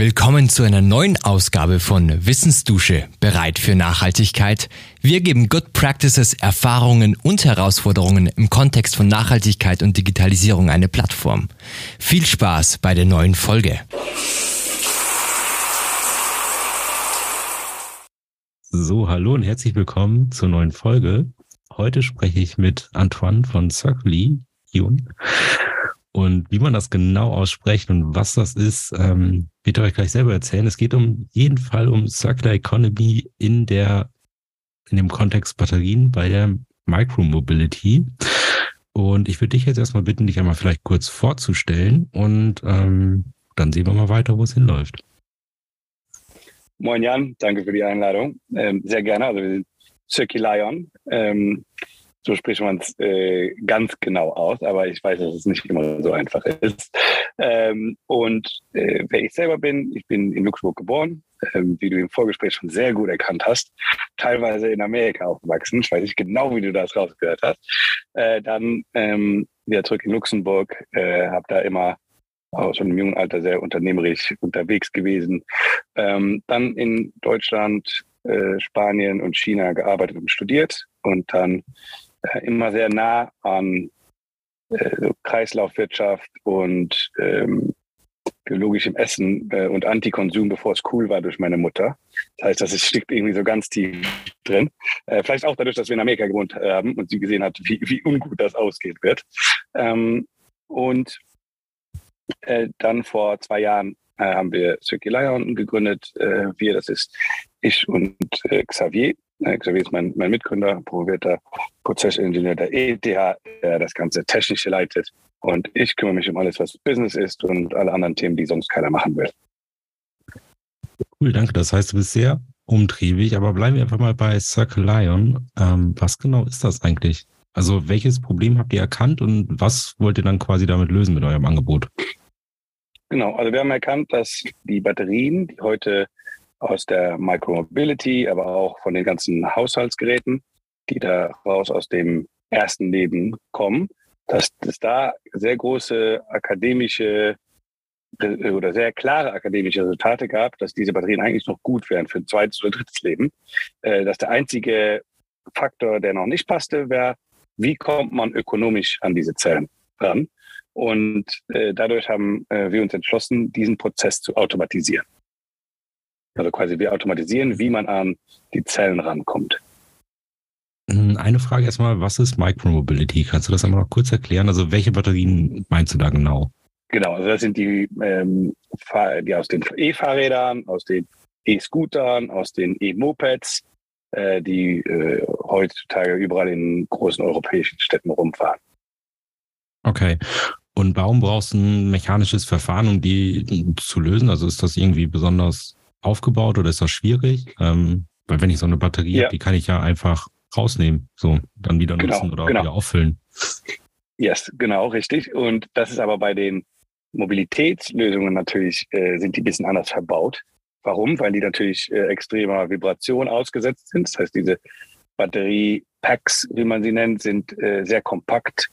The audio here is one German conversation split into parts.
Willkommen zu einer neuen Ausgabe von Wissensdusche, bereit für Nachhaltigkeit. Wir geben Good Practices, Erfahrungen und Herausforderungen im Kontext von Nachhaltigkeit und Digitalisierung eine Plattform. Viel Spaß bei der neuen Folge. So, hallo und herzlich willkommen zur neuen Folge. Heute spreche ich mit Antoine von Circly. Und wie man das genau ausspricht und was das ist, ähm, wird euch gleich selber erzählen. Es geht um jeden Fall um Circular Economy in der, in dem Kontext Batterien bei der Micromobility. Und ich würde dich jetzt erstmal bitten, dich einmal vielleicht kurz vorzustellen und ähm, dann sehen wir mal weiter, wo es hinläuft. Moin Jan, danke für die Einladung. Ähm, sehr gerne. Also wir sind Circulion. Ähm, so spricht man es äh, ganz genau aus, aber ich weiß, dass es nicht immer so einfach ist. Ähm, und äh, wer ich selber bin, ich bin in Luxemburg geboren, ähm, wie du im Vorgespräch schon sehr gut erkannt hast, teilweise in Amerika aufgewachsen. Ich weiß nicht genau, wie du das rausgehört hast. Äh, dann ähm, wieder zurück in Luxemburg, äh, habe da immer auch schon im jungen Alter sehr unternehmerisch unterwegs gewesen. Ähm, dann in Deutschland, äh, Spanien und China gearbeitet und studiert und dann immer sehr nah an äh, Kreislaufwirtschaft und ähm, biologischem Essen äh, und Antikonsum, bevor es cool war durch meine Mutter. Das heißt, das steckt irgendwie so ganz tief drin. Äh, vielleicht auch dadurch, dass wir in Amerika gewohnt haben und sie gesehen hat, wie, wie ungut das ausgehen wird. Ähm, und äh, dann vor zwei Jahren äh, haben wir Circular gegründet. Äh, wir, das ist ich und äh, Xavier. Xavier ist mein, mein Mitgründer, promovierter Prozessingenieur der ETH, der das ganze Technische leitet. Und ich kümmere mich um alles, was Business ist und alle anderen Themen, die sonst keiner machen will. Cool, danke. Das heißt, du bist sehr umtriebig, aber bleiben wir einfach mal bei Circle Lion. Ähm, was genau ist das eigentlich? Also welches Problem habt ihr erkannt und was wollt ihr dann quasi damit lösen mit eurem Angebot? Genau, also wir haben erkannt, dass die Batterien, die heute aus der Micromobility, aber auch von den ganzen Haushaltsgeräten, die da raus aus dem ersten Leben kommen, dass es da sehr große akademische äh, oder sehr klare akademische Resultate gab, dass diese Batterien eigentlich noch gut wären für ein zweites oder drittes Leben. Äh, dass der einzige Faktor, der noch nicht passte, wäre, wie kommt man ökonomisch an diese Zellen ran? Und äh, dadurch haben wir uns entschlossen, diesen Prozess zu automatisieren. Also quasi wir automatisieren, wie man an die Zellen rankommt. Hm, eine Frage erstmal, was ist Micromobility? Kannst du das einmal noch kurz erklären? Also welche Batterien meinst du da genau? Genau, also das sind die, ähm, die aus den E-Fahrrädern, aus den E-Scootern, aus den E-Mopeds, äh, die äh, heutzutage überall in großen europäischen Städten rumfahren. Okay. Und warum brauchst du ein mechanisches Verfahren, um die zu lösen? Also ist das irgendwie besonders aufgebaut oder ist das schwierig? Ähm, weil wenn ich so eine Batterie ja. habe, die kann ich ja einfach rausnehmen, so dann wieder genau, nutzen oder genau. wieder auffüllen. Yes, genau, richtig. Und das ist aber bei den Mobilitätslösungen natürlich, äh, sind die ein bisschen anders verbaut. Warum? Weil die natürlich äh, extremer Vibration ausgesetzt sind. Das heißt, diese Batteriepacks, wie man sie nennt, sind äh, sehr kompakt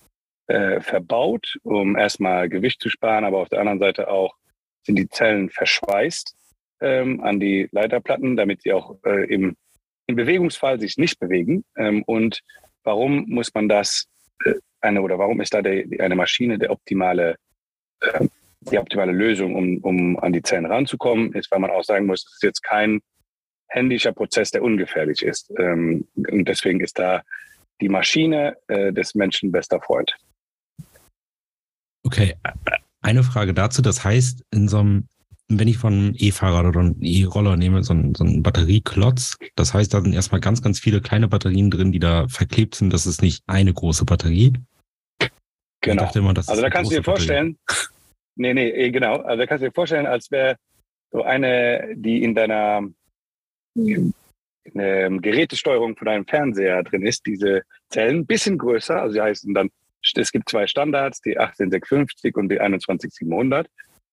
äh, verbaut, um erstmal Gewicht zu sparen, aber auf der anderen Seite auch sind die Zellen verschweißt ähm, an die Leiterplatten, damit sie auch äh, im, im Bewegungsfall sich nicht bewegen. Ähm, und warum muss man das äh, eine oder warum ist da der, eine Maschine der optimale äh, die optimale Lösung, um, um an die Zellen ranzukommen, ist, weil man auch sagen muss, es ist jetzt kein händischer Prozess, der ungefährlich ist. Ähm, und deswegen ist da die Maschine äh, des Menschen bester Freund. Okay, eine Frage dazu. Das heißt, in so einem wenn ich von E-Fahrrad oder E-Roller nehme, so ein, so ein Batterieklotz, das heißt, da sind erstmal ganz, ganz viele kleine Batterien drin, die da verklebt sind. Das ist nicht eine große Batterie. Genau. Immer, also da kannst du dir vorstellen, nee, nee, eh, genau. Also da kannst du dir vorstellen, als wäre so eine, die in deiner in Gerätesteuerung von deinem Fernseher drin ist, diese Zellen, ein bisschen größer. Also sie heißen dann, es gibt zwei Standards, die 18650 und die 21700.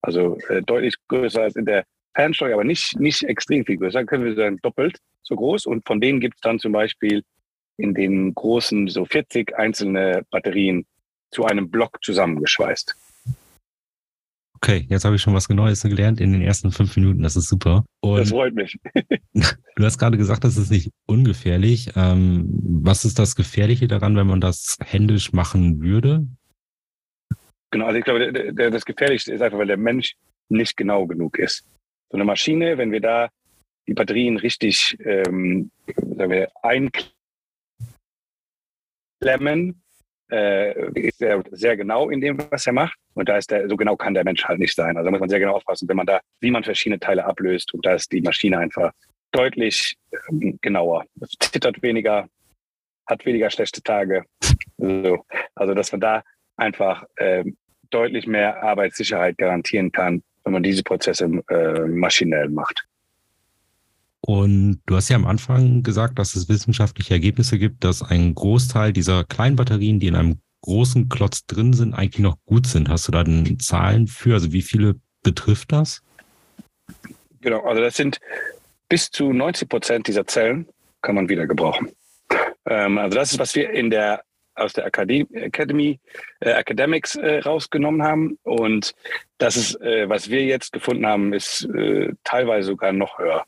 Also äh, deutlich größer als in der Fernsteuer, aber nicht, nicht extrem viel größer. Dann können wir sagen, doppelt so groß. Und von denen gibt es dann zum Beispiel in den großen so 40 einzelne Batterien zu einem Block zusammengeschweißt. Okay, jetzt habe ich schon was Neues gelernt in den ersten fünf Minuten. Das ist super. Und das freut mich. du hast gerade gesagt, das ist nicht ungefährlich. Ähm, was ist das Gefährliche daran, wenn man das händisch machen würde? Genau, also ich glaube, der, der, das Gefährlichste ist einfach, weil der Mensch nicht genau genug ist. So eine Maschine, wenn wir da die Batterien richtig ähm, sagen wir, einklemmen, äh, ist er sehr genau in dem, was er macht. Und da ist der, so genau kann der Mensch halt nicht sein. Also da muss man sehr genau aufpassen, wenn man da, wie man verschiedene Teile ablöst. Und da ist die Maschine einfach deutlich ähm, genauer. Zittert weniger, hat weniger schlechte Tage. So. Also, dass man da einfach äh, deutlich mehr Arbeitssicherheit garantieren kann, wenn man diese Prozesse äh, maschinell macht. Und du hast ja am Anfang gesagt, dass es wissenschaftliche Ergebnisse gibt, dass ein Großteil dieser kleinen Batterien, die in einem großen Klotz drin sind, eigentlich noch gut sind. Hast du da denn Zahlen für? Also wie viele betrifft das? Genau, also das sind bis zu 90 Prozent dieser Zellen kann man wieder gebrauchen. Ähm, also das ist, was wir in der aus der Academy, äh, Academics äh, rausgenommen haben. Und das ist, äh, was wir jetzt gefunden haben, ist äh, teilweise sogar noch höher.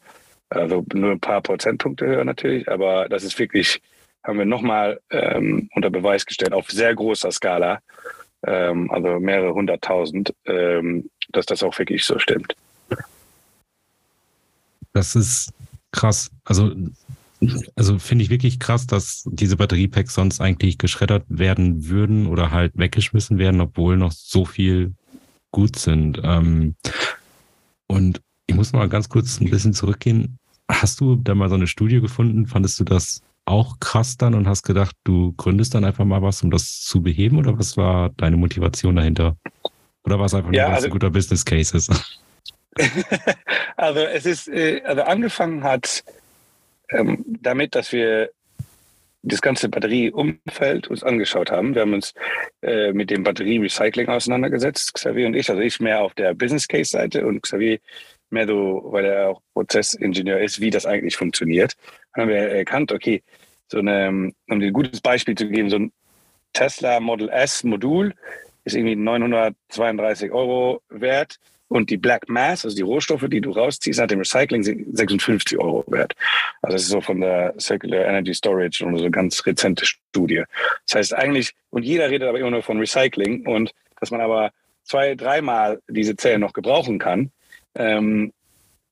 Also nur ein paar Prozentpunkte höher natürlich, aber das ist wirklich, haben wir nochmal ähm, unter Beweis gestellt, auf sehr großer Skala, ähm, also mehrere hunderttausend, ähm, dass das auch wirklich so stimmt. Das ist krass. Also, also finde ich wirklich krass, dass diese Batteriepacks sonst eigentlich geschreddert werden würden oder halt weggeschmissen werden, obwohl noch so viel gut sind. Ähm, und ich muss mal ganz kurz ein bisschen zurückgehen. Hast du da mal so eine Studie gefunden? Fandest du das auch krass dann und hast gedacht, du gründest dann einfach mal was, um das zu beheben? Oder was war deine Motivation dahinter? Oder war es einfach ja, nur, also, ein guter Business Case ist? also es ist, äh, also angefangen hat ähm, damit, dass wir das ganze Batterieumfeld uns angeschaut haben. Wir haben uns äh, mit dem Batterierecycling auseinandergesetzt, Xavier und ich. Also ich mehr auf der Business Case Seite und Xavier mehr so, weil er auch Prozessingenieur ist, wie das eigentlich funktioniert. Dann haben wir erkannt, okay, so eine, um dir ein gutes Beispiel zu geben, so ein Tesla Model S Modul ist irgendwie 932 Euro wert und die Black Mass, also die Rohstoffe, die du rausziehst nach dem Recycling, sind 56 Euro wert. Also das ist so von der Circular Energy Storage und so eine ganz rezente Studie. Das heißt eigentlich, und jeder redet aber immer nur von Recycling und dass man aber zwei, dreimal diese Zellen noch gebrauchen kann, ähm,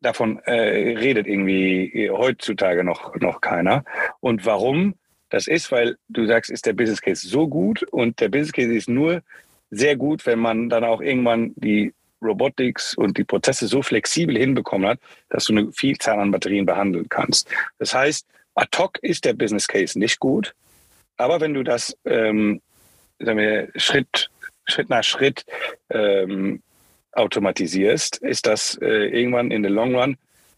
davon äh, redet irgendwie heutzutage noch, noch keiner. Und warum? Das ist, weil du sagst, ist der Business Case so gut und der Business Case ist nur sehr gut, wenn man dann auch irgendwann die Robotics und die Prozesse so flexibel hinbekommen hat, dass du eine Vielzahl an Batterien behandeln kannst. Das heißt, ad hoc ist der Business Case nicht gut, aber wenn du das ähm, wir, Schritt, Schritt nach Schritt ähm, automatisierst, ist das äh, irgendwann in the long run,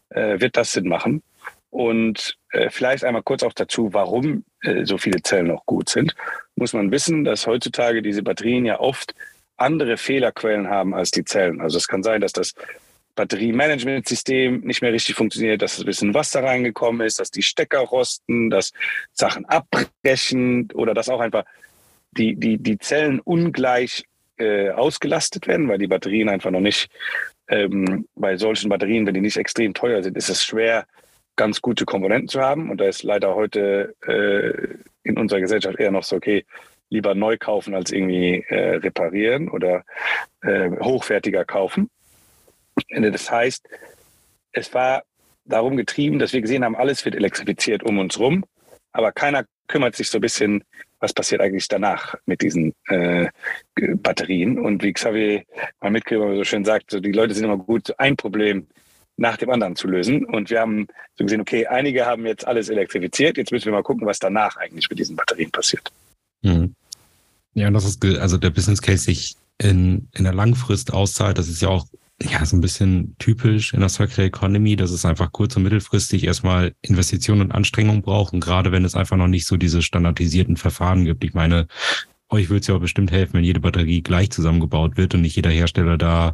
äh, wird das Sinn machen. Und äh, vielleicht einmal kurz auch dazu, warum äh, so viele Zellen noch gut sind. Muss man wissen, dass heutzutage diese Batterien ja oft andere Fehlerquellen haben als die Zellen. Also es kann sein, dass das Batteriemanagementsystem nicht mehr richtig funktioniert, dass ein bisschen Wasser reingekommen ist, dass die Stecker rosten, dass Sachen abbrechen oder dass auch einfach die, die, die Zellen ungleich äh, ausgelastet werden, weil die Batterien einfach noch nicht, ähm, bei solchen Batterien, wenn die nicht extrem teuer sind, ist es schwer, ganz gute Komponenten zu haben. Und da ist leider heute äh, in unserer Gesellschaft eher noch so, okay, lieber neu kaufen als irgendwie äh, reparieren oder äh, hochwertiger kaufen. Das heißt, es war darum getrieben, dass wir gesehen haben, alles wird elektrifiziert um uns rum, aber keiner kümmert sich so ein bisschen was passiert eigentlich danach mit diesen äh, Batterien. Und wie Xavier, mein Mitglieder so schön sagt, so die Leute sind immer gut, ein Problem nach dem anderen zu lösen. Und wir haben so gesehen, okay, einige haben jetzt alles elektrifiziert, jetzt müssen wir mal gucken, was danach eigentlich mit diesen Batterien passiert. Mhm. Ja, und das ist, also der Business Case sich in, in der Langfrist auszahlt, das ist ja auch ja, so ein bisschen typisch in der Circular Economy, dass es einfach kurz- und mittelfristig erstmal Investitionen und Anstrengungen braucht. Und gerade wenn es einfach noch nicht so diese standardisierten Verfahren gibt. Ich meine, euch würde es ja auch bestimmt helfen, wenn jede Batterie gleich zusammengebaut wird und nicht jeder Hersteller da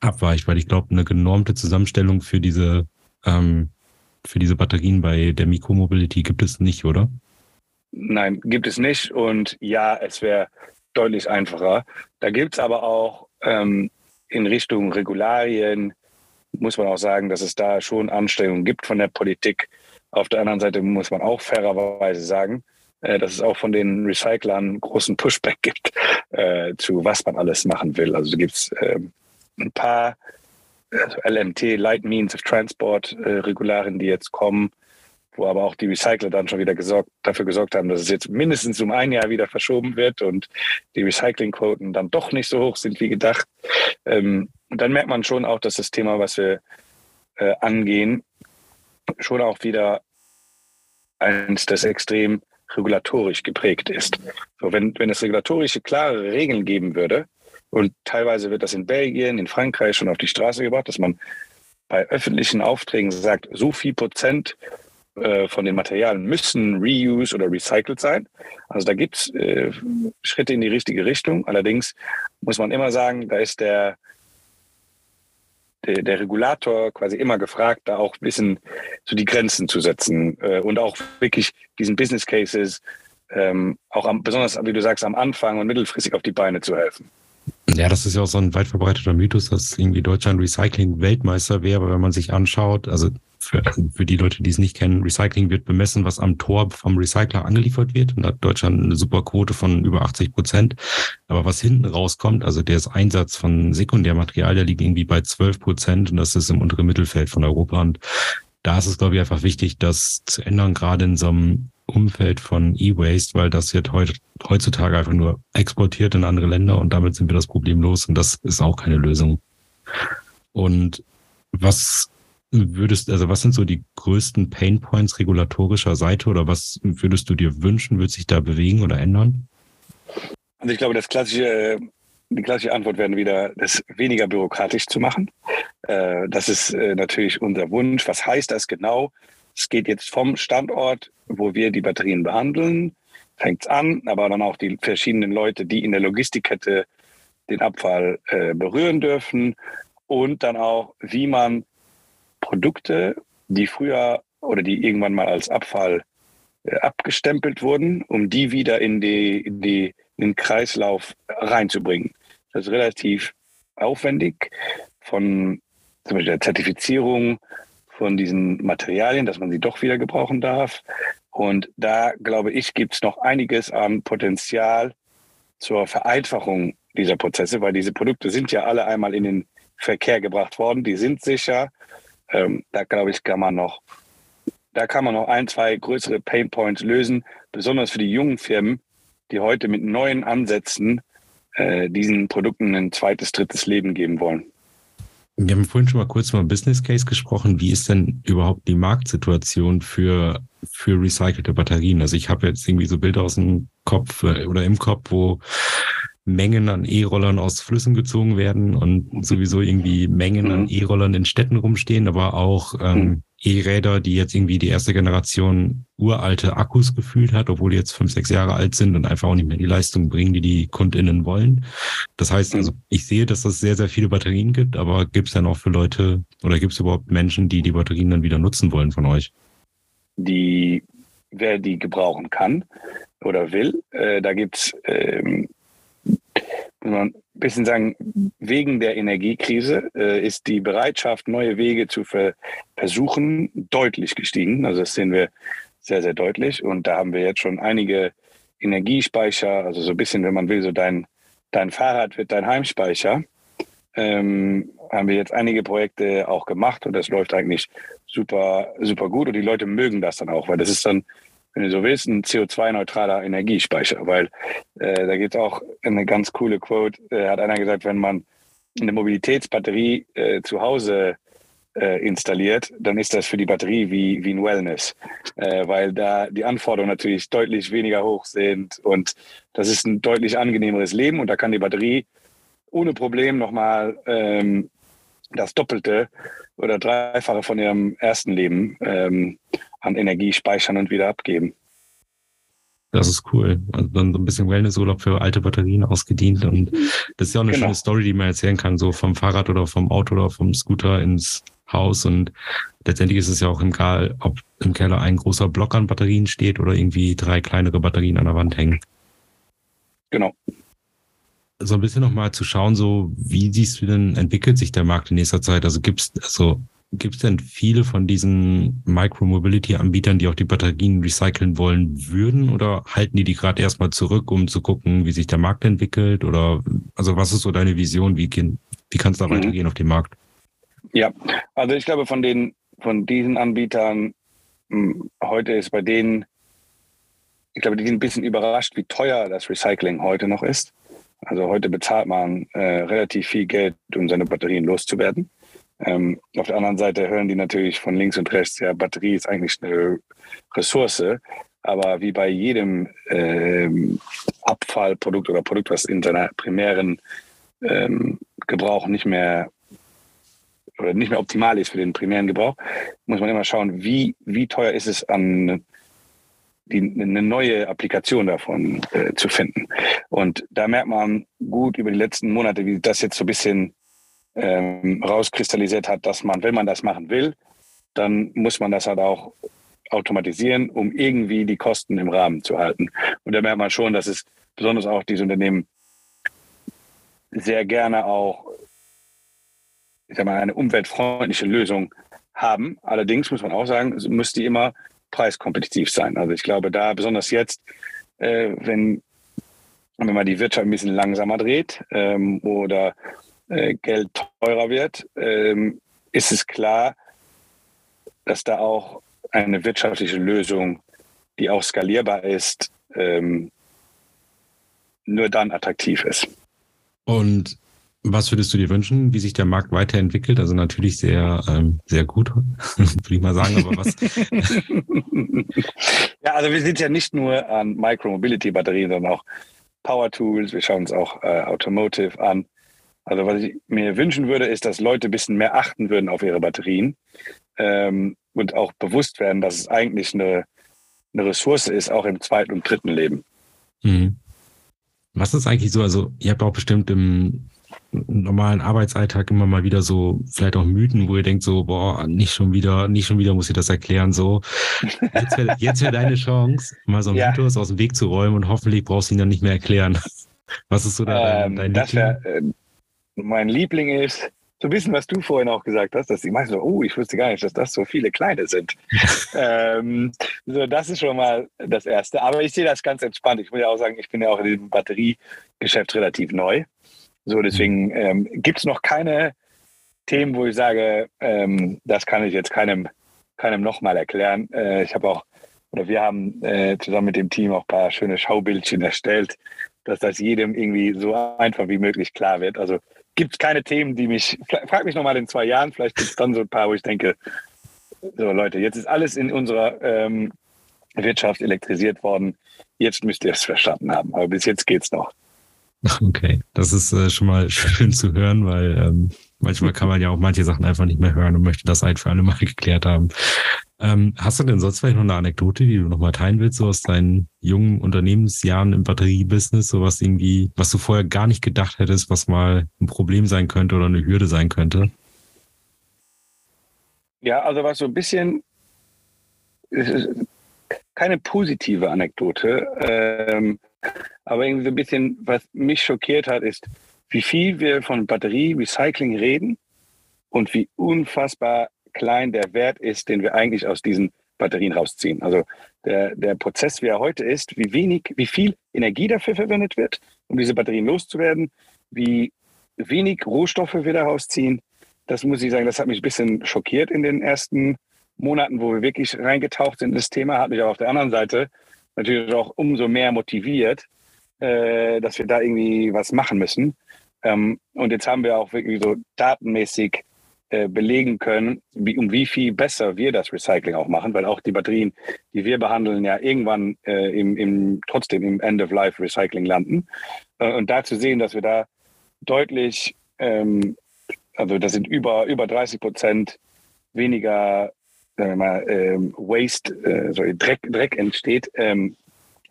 abweicht, weil ich glaube, eine genormte Zusammenstellung für diese, ähm, für diese Batterien bei der Mikromobility gibt es nicht, oder? Nein, gibt es nicht. Und ja, es wäre deutlich einfacher. Da gibt es aber auch ähm, in Richtung Regularien muss man auch sagen, dass es da schon Anstrengungen gibt von der Politik. Auf der anderen Seite muss man auch fairerweise sagen, äh, dass es auch von den Recyclern großen Pushback gibt äh, zu was man alles machen will. Also gibt es äh, ein paar also LMT, Light Means of Transport, äh, Regularien, die jetzt kommen, wo aber auch die Recycler dann schon wieder gesorgt, dafür gesorgt haben, dass es jetzt mindestens um ein Jahr wieder verschoben wird und die Recyclingquoten dann doch nicht so hoch sind wie gedacht. Ähm, und dann merkt man schon auch, dass das Thema, was wir äh, angehen, schon auch wieder eins, das extrem regulatorisch geprägt ist. So, wenn, wenn es regulatorische klare Regeln geben würde, und teilweise wird das in Belgien, in Frankreich schon auf die Straße gebracht, dass man bei öffentlichen Aufträgen sagt, so viel Prozent äh, von den Materialien müssen reused oder recycelt sein. Also da gibt es äh, Schritte in die richtige Richtung. Allerdings muss man immer sagen, da ist der, der, der Regulator quasi immer gefragt, da auch ein bisschen so die Grenzen zu setzen äh, und auch wirklich diesen Business Cases ähm, auch am, besonders, wie du sagst, am Anfang und mittelfristig auf die Beine zu helfen. Ja, das ist ja auch so ein weit verbreiteter Mythos, dass irgendwie Deutschland Recycling-Weltmeister wäre. Aber wenn man sich anschaut, also für, für die Leute, die es nicht kennen, Recycling wird bemessen, was am Tor vom Recycler angeliefert wird. Und da hat Deutschland eine super Quote von über 80 Prozent. Aber was hinten rauskommt, also der Einsatz von Sekundärmaterial, der liegt irgendwie bei 12 Prozent und das ist im unteren Mittelfeld von Europa. Und da ist es, glaube ich, einfach wichtig, das zu ändern, gerade in so einem Umfeld von E-Waste, weil das wird heutzutage einfach nur exportiert in andere Länder und damit sind wir das Problem los und das ist auch keine Lösung. Und was würdest, also was sind so die größten Pain Points regulatorischer Seite oder was würdest du dir wünschen, wird sich da bewegen oder ändern? Also ich glaube, das klassische, die klassische Antwort wäre wieder, das weniger bürokratisch zu machen. Äh, das ist äh, natürlich unser Wunsch. Was heißt das genau? Es geht jetzt vom Standort, wo wir die Batterien behandeln, fängt es an, aber dann auch die verschiedenen Leute, die in der Logistikkette den Abfall äh, berühren dürfen und dann auch, wie man Produkte, die früher oder die irgendwann mal als Abfall äh, abgestempelt wurden, um die wieder in, die, in, die, in den Kreislauf reinzubringen. Das ist relativ aufwendig von zum Beispiel der Zertifizierung von diesen Materialien, dass man sie doch wieder gebrauchen darf. Und da, glaube ich, gibt es noch einiges an Potenzial zur Vereinfachung dieser Prozesse, weil diese Produkte sind ja alle einmal in den Verkehr gebracht worden, die sind sicher, ähm, da glaube ich, kann man noch, da kann man noch ein, zwei größere Pain Points lösen, besonders für die jungen Firmen, die heute mit neuen Ansätzen äh, diesen Produkten ein zweites, drittes Leben geben wollen. Wir haben vorhin schon mal kurz über Business Case gesprochen. Wie ist denn überhaupt die Marktsituation für, für recycelte Batterien? Also ich habe jetzt irgendwie so Bilder aus dem Kopf äh, oder im Kopf, wo Mengen an E-Rollern aus Flüssen gezogen werden und sowieso irgendwie Mengen an mhm. E-Rollern in Städten rumstehen, aber auch ähm, mhm. E-Räder, die jetzt irgendwie die erste Generation uralte Akkus gefühlt hat, obwohl die jetzt fünf, sechs Jahre alt sind und einfach auch nicht mehr die Leistung bringen, die die KundInnen wollen. Das heißt, also mhm. ich sehe, dass es sehr, sehr viele Batterien gibt, aber gibt es dann auch für Leute oder gibt es überhaupt Menschen, die die Batterien dann wieder nutzen wollen von euch? Die, wer die gebrauchen kann oder will, äh, da gibt's ähm, man ein bisschen sagen, wegen der Energiekrise äh, ist die Bereitschaft, neue Wege zu ver versuchen, deutlich gestiegen. Also das sehen wir sehr, sehr deutlich. Und da haben wir jetzt schon einige Energiespeicher, also so ein bisschen, wenn man will, so dein, dein Fahrrad wird dein Heimspeicher. Ähm, haben wir jetzt einige Projekte auch gemacht und das läuft eigentlich super, super gut und die Leute mögen das dann auch, weil das ist dann wenn du so willst, ein CO2-neutraler Energiespeicher, weil äh, da gibt es auch eine ganz coole Quote, äh, hat einer gesagt, wenn man eine Mobilitätsbatterie äh, zu Hause äh, installiert, dann ist das für die Batterie wie, wie ein Wellness, äh, weil da die Anforderungen natürlich deutlich weniger hoch sind und das ist ein deutlich angenehmeres Leben und da kann die Batterie ohne Problem nochmal ähm, das Doppelte oder Dreifache von ihrem ersten Leben ähm, an Energie speichern und wieder abgeben. Das ist cool. Also dann so ein bisschen Wellnessurlaub für alte Batterien ausgedient. Und das ist ja auch eine genau. schöne Story, die man erzählen kann, so vom Fahrrad oder vom Auto oder vom Scooter ins Haus. Und letztendlich ist es ja auch egal, ob im Keller ein großer Block an Batterien steht oder irgendwie drei kleinere Batterien an der Wand hängen. Genau. so ein bisschen nochmal zu schauen, so wie siehst du denn, entwickelt sich der Markt in nächster Zeit? Also gibt's also Gibt es denn viele von diesen Micro-Mobility-Anbietern, die auch die Batterien recyceln wollen würden? Oder halten die die gerade erstmal zurück, um zu gucken, wie sich der Markt entwickelt? Oder also was ist so deine Vision? Wie, wie kann es da mhm. weitergehen auf dem Markt? Ja, also ich glaube, von den von diesen Anbietern hm, heute ist bei denen, ich glaube, die sind ein bisschen überrascht, wie teuer das Recycling heute noch ist. Also heute bezahlt man äh, relativ viel Geld, um seine Batterien loszuwerden. Ähm, auf der anderen Seite hören die natürlich von links und rechts, ja, Batterie ist eigentlich eine Ressource, aber wie bei jedem ähm, Abfallprodukt oder Produkt, was in seiner primären ähm, Gebrauch nicht mehr oder nicht mehr optimal ist für den primären Gebrauch, muss man immer schauen, wie, wie teuer ist es an die, eine neue Applikation davon äh, zu finden. Und da merkt man gut über die letzten Monate, wie das jetzt so ein bisschen ähm, rauskristallisiert hat, dass man, wenn man das machen will, dann muss man das halt auch automatisieren, um irgendwie die Kosten im Rahmen zu halten. Und da merkt man schon, dass es besonders auch diese Unternehmen sehr gerne auch ich sag mal, eine umweltfreundliche Lösung haben. Allerdings muss man auch sagen, es muss die immer preiskompetitiv sein. Also ich glaube, da besonders jetzt, äh, wenn, wenn man die Wirtschaft ein bisschen langsamer dreht ähm, oder äh, Geld teurer wird, ähm, ist es klar, dass da auch eine wirtschaftliche Lösung, die auch skalierbar ist, ähm, nur dann attraktiv ist. Und was würdest du dir wünschen, wie sich der Markt weiterentwickelt? Also natürlich sehr, ähm, sehr gut, würde ich mal sagen, aber was? ja, also wir sind ja nicht nur an Micro-Mobility-Batterien, sondern auch Power Tools. Wir schauen uns auch äh, Automotive an. Also was ich mir wünschen würde, ist, dass Leute ein bisschen mehr achten würden auf ihre Batterien ähm, und auch bewusst werden, dass es eigentlich eine, eine Ressource ist, auch im zweiten und dritten Leben. Mhm. Was ist eigentlich so, also ihr habt auch bestimmt im normalen Arbeitsalltag immer mal wieder so vielleicht auch Mythen, wo ihr denkt so, boah, nicht schon wieder, nicht schon wieder muss ich das erklären, so. Jetzt wäre wär deine Chance, mal so ein ja. Mythos aus dem Weg zu räumen und hoffentlich brauchst du ihn dann nicht mehr erklären. Was ist so da ähm, dein, dein Liebling? Wär, äh, mein Liebling ist, so ein bisschen, was du vorhin auch gesagt hast, dass die meisten so, oh, ich wusste gar nicht, dass das so viele kleine sind. ähm, so, das ist schon mal das Erste. Aber ich sehe das ganz entspannt. Ich muss ja auch sagen, ich bin ja auch in dem Batteriegeschäft relativ neu. So, deswegen ähm, gibt es noch keine Themen, wo ich sage, ähm, das kann ich jetzt keinem, keinem nochmal erklären. Äh, ich habe auch, oder wir haben äh, zusammen mit dem Team auch ein paar schöne Schaubildchen erstellt, dass das jedem irgendwie so einfach wie möglich klar wird. Also gibt es keine Themen, die mich, frag mich nochmal in zwei Jahren, vielleicht gibt es dann so ein paar, wo ich denke, so Leute, jetzt ist alles in unserer ähm, Wirtschaft elektrisiert worden. Jetzt müsst ihr es verstanden haben. Aber bis jetzt geht's noch. Okay, das ist äh, schon mal schön zu hören, weil ähm, manchmal kann man ja auch manche Sachen einfach nicht mehr hören und möchte das ein für alle Mal geklärt haben. Ähm, hast du denn sonst vielleicht noch eine Anekdote, die du noch mal teilen willst, so aus deinen jungen Unternehmensjahren im Batteriebusiness, so was irgendwie, was du vorher gar nicht gedacht hättest, was mal ein Problem sein könnte oder eine Hürde sein könnte? Ja, also was so ein bisschen, keine positive Anekdote, ähm, aber irgendwie so ein bisschen, was mich schockiert hat, ist, wie viel wir von Batterie-Recycling reden und wie unfassbar klein der Wert ist, den wir eigentlich aus diesen Batterien rausziehen. Also der, der Prozess, wie er heute ist, wie wenig, wie viel Energie dafür verwendet wird, um diese Batterien loszuwerden, wie wenig Rohstoffe wir daraus ziehen. Das muss ich sagen, das hat mich ein bisschen schockiert in den ersten Monaten, wo wir wirklich reingetaucht sind in das Thema, hat mich aber auf der anderen Seite natürlich auch umso mehr motiviert, äh, dass wir da irgendwie was machen müssen. Ähm, und jetzt haben wir auch wirklich so datenmäßig äh, belegen können, wie, um wie viel besser wir das Recycling auch machen, weil auch die Batterien, die wir behandeln, ja irgendwann äh, im, im, trotzdem im End-of-Life-Recycling landen. Äh, und da zu sehen, dass wir da deutlich, ähm, also das sind über, über 30 Prozent weniger sagen wir mal, ähm, Waste, äh, sorry, Dreck, Dreck entsteht, ähm,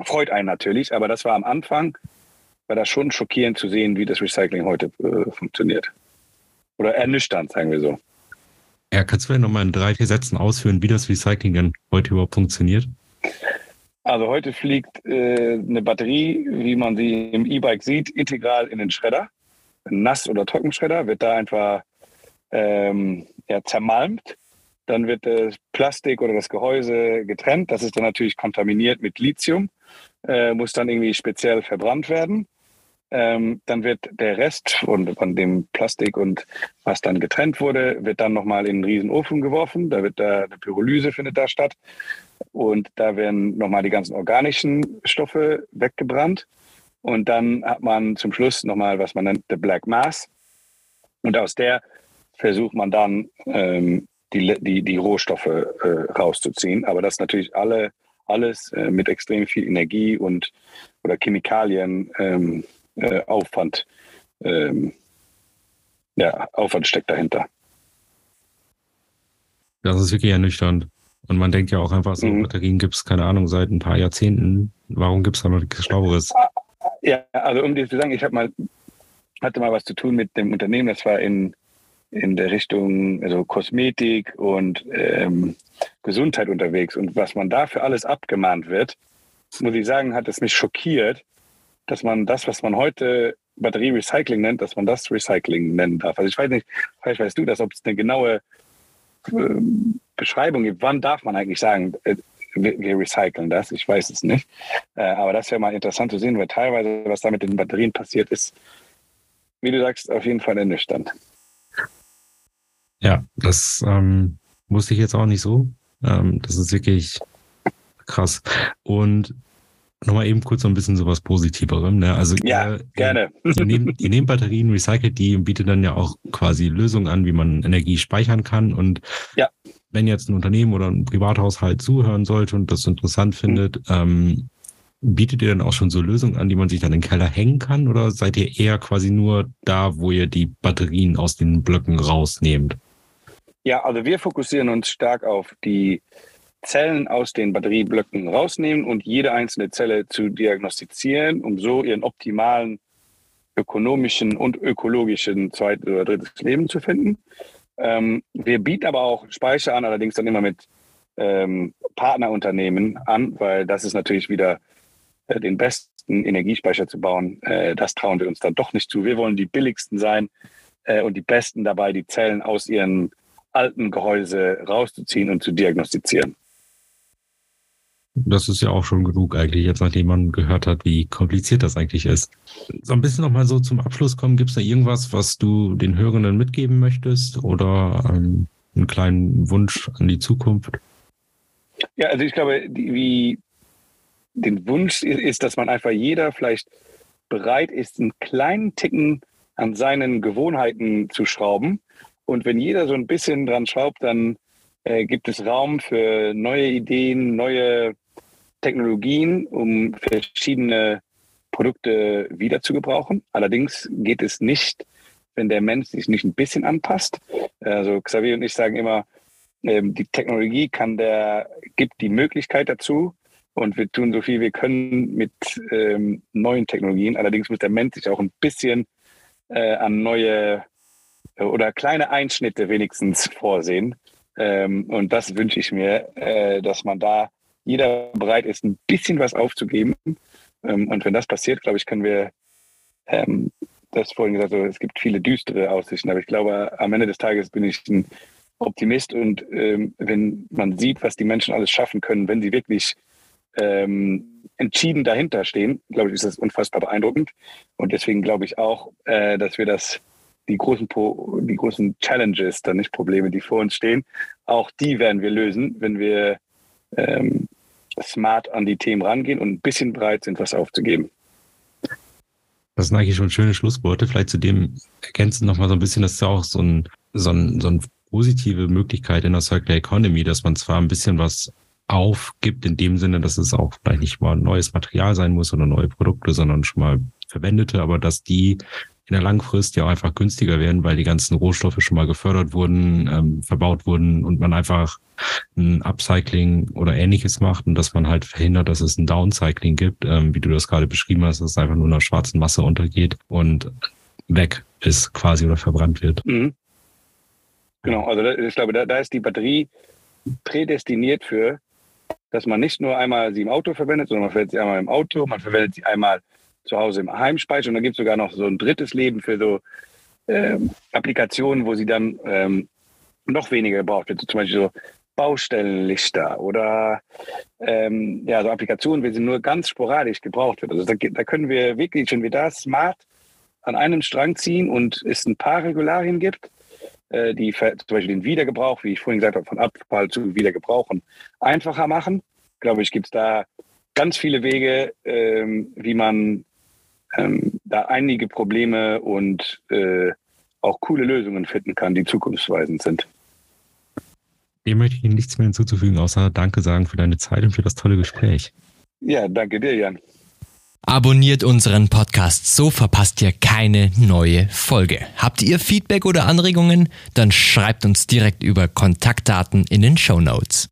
freut einen natürlich. Aber das war am Anfang, war das schon schockierend zu sehen, wie das Recycling heute äh, funktioniert. Oder ernüchternd, sagen wir so. Ja, kannst du vielleicht nochmal in drei, vier Sätzen ausführen, wie das Recycling denn heute überhaupt funktioniert? Also heute fliegt äh, eine Batterie, wie man sie im E-Bike sieht, integral in den Schredder. Nass- oder Trockenschredder wird da einfach ähm, ja, zermalmt. Dann wird das Plastik oder das Gehäuse getrennt. Das ist dann natürlich kontaminiert mit Lithium, äh, muss dann irgendwie speziell verbrannt werden. Ähm, dann wird der Rest von, von dem Plastik und was dann getrennt wurde, wird dann nochmal in einen riesen Ofen geworfen. Da wird da eine Pyrolyse findet da statt. Und da werden nochmal die ganzen organischen Stoffe weggebrannt. Und dann hat man zum Schluss nochmal, was man nennt, the Black Mass. Und aus der versucht man dann ähm, die, die, die Rohstoffe äh, rauszuziehen. Aber das natürlich alle, alles äh, mit extrem viel Energie und oder Chemikalien ähm, äh, Aufwand, ähm, ja, Aufwand steckt dahinter. Das ist wirklich ernüchternd. Und man denkt ja auch einfach so, mhm. Batterien gibt es, keine Ahnung, seit ein paar Jahrzehnten. Warum gibt es da noch nichts Schlaueres? Ja, also um dir zu sagen, ich habe mal, hatte mal was zu tun mit dem Unternehmen, das war in, in der Richtung also Kosmetik und ähm, Gesundheit unterwegs. Und was man da für alles abgemahnt wird, muss ich sagen, hat es mich schockiert, dass man das, was man heute Batterie-Recycling nennt, dass man das Recycling nennen darf. Also ich weiß nicht, vielleicht weißt du das, ob es eine genaue äh, Beschreibung gibt, wann darf man eigentlich sagen, äh, wir recyceln das, ich weiß es nicht. Äh, aber das wäre mal interessant zu sehen, weil teilweise, was da mit den Batterien passiert ist, wie du sagst, auf jeden Fall ernüchternd. Ja, das ähm, wusste ich jetzt auch nicht so. Ähm, das ist wirklich krass. Und nochmal eben kurz so ein bisschen sowas Positiverem. Ne? Also ja, ihr, gerne. Ihr, nehmt, ihr nehmt Batterien, recycelt die und bietet dann ja auch quasi Lösungen an, wie man Energie speichern kann. Und ja. wenn jetzt ein Unternehmen oder ein Privathaushalt zuhören sollte und das interessant findet, mhm. ähm, bietet ihr dann auch schon so Lösungen an, die man sich dann in den Keller hängen kann? Oder seid ihr eher quasi nur da, wo ihr die Batterien aus den Blöcken rausnehmt? Ja, also wir fokussieren uns stark auf die Zellen aus den Batterieblöcken rausnehmen und jede einzelne Zelle zu diagnostizieren, um so ihren optimalen ökonomischen und ökologischen zweites oder drittes Leben zu finden. Ähm, wir bieten aber auch Speicher an, allerdings dann immer mit ähm, Partnerunternehmen an, weil das ist natürlich wieder äh, den besten Energiespeicher zu bauen. Äh, das trauen wir uns dann doch nicht zu. Wir wollen die billigsten sein äh, und die besten dabei, die Zellen aus ihren alten Gehäuse rauszuziehen und zu diagnostizieren. Das ist ja auch schon genug eigentlich, jetzt nachdem man gehört hat, wie kompliziert das eigentlich ist. So ein bisschen nochmal so zum Abschluss kommen. Gibt es da irgendwas, was du den Hörenden mitgeben möchtest oder ähm, einen kleinen Wunsch an die Zukunft? Ja, also ich glaube, die, wie den Wunsch ist, ist, dass man einfach jeder vielleicht bereit ist, einen kleinen Ticken an seinen Gewohnheiten zu schrauben. Und wenn jeder so ein bisschen dran schraubt, dann äh, gibt es Raum für neue Ideen, neue Technologien, um verschiedene Produkte wieder zu gebrauchen. Allerdings geht es nicht, wenn der Mensch sich nicht ein bisschen anpasst. Also Xavier und ich sagen immer, ähm, die Technologie kann der, gibt die Möglichkeit dazu und wir tun so viel wir können mit ähm, neuen Technologien. Allerdings muss der Mensch sich auch ein bisschen äh, an neue äh, oder kleine Einschnitte wenigstens vorsehen. Ähm, und das wünsche ich mir, äh, dass man da jeder bereit ist, ein bisschen was aufzugeben. Ähm, und wenn das passiert, glaube ich, können wir, ähm, das vorhin gesagt, es gibt viele düstere Aussichten, aber ich glaube, am Ende des Tages bin ich ein Optimist und ähm, wenn man sieht, was die Menschen alles schaffen können, wenn sie wirklich ähm, entschieden dahinter stehen, glaube ich, ist das unfassbar beeindruckend. Und deswegen glaube ich auch, äh, dass wir das, die großen, die großen Challenges, dann nicht Probleme, die vor uns stehen, auch die werden wir lösen, wenn wir ähm, smart an die Themen rangehen und ein bisschen bereit sind, was aufzugeben. Das sind eigentlich schon schöne Schlussworte. Vielleicht zu dem ergänzen nochmal so ein bisschen, das ist ja auch so ein, so ein, so ein positive Möglichkeit in der Circular Economy, dass man zwar ein bisschen was aufgibt, in dem Sinne, dass es auch vielleicht nicht mal neues Material sein muss oder neue Produkte, sondern schon mal verwendete, aber dass die in der Langfrist ja auch einfach günstiger werden, weil die ganzen Rohstoffe schon mal gefördert wurden, ähm, verbaut wurden und man einfach ein Upcycling oder ähnliches macht und dass man halt verhindert, dass es ein Downcycling gibt, ähm, wie du das gerade beschrieben hast, dass es einfach nur einer schwarzen Masse untergeht und weg ist quasi oder verbrannt wird. Mhm. Genau, also ich glaube, da, da ist die Batterie prädestiniert für, dass man nicht nur einmal sie im Auto verwendet, sondern man verwendet sie einmal im Auto, man verwendet sie einmal zu Hause im Heimspeicher und dann gibt es sogar noch so ein drittes Leben für so ähm, Applikationen, wo sie dann ähm, noch weniger gebraucht wird. Zum Beispiel so Baustellenlichter oder ähm, ja, so Applikationen, wie sie nur ganz sporadisch gebraucht wird. Also da, da können wir wirklich, wenn wir da smart an einem Strang ziehen und es ein paar Regularien gibt, äh, die zum Beispiel den Wiedergebrauch, wie ich vorhin gesagt habe, von Abfall zu Wiedergebrauchen einfacher machen, glaube ich, gibt es da ganz viele Wege, ähm, wie man ähm, da einige Probleme und äh, auch coole Lösungen finden kann, die zukunftsweisend sind. Dem möchte ich Ihnen nichts mehr hinzuzufügen, außer Danke sagen für deine Zeit und für das tolle Gespräch. Ja, danke dir, Jan. Abonniert unseren Podcast, so verpasst ihr keine neue Folge. Habt ihr Feedback oder Anregungen? Dann schreibt uns direkt über Kontaktdaten in den Show Notes.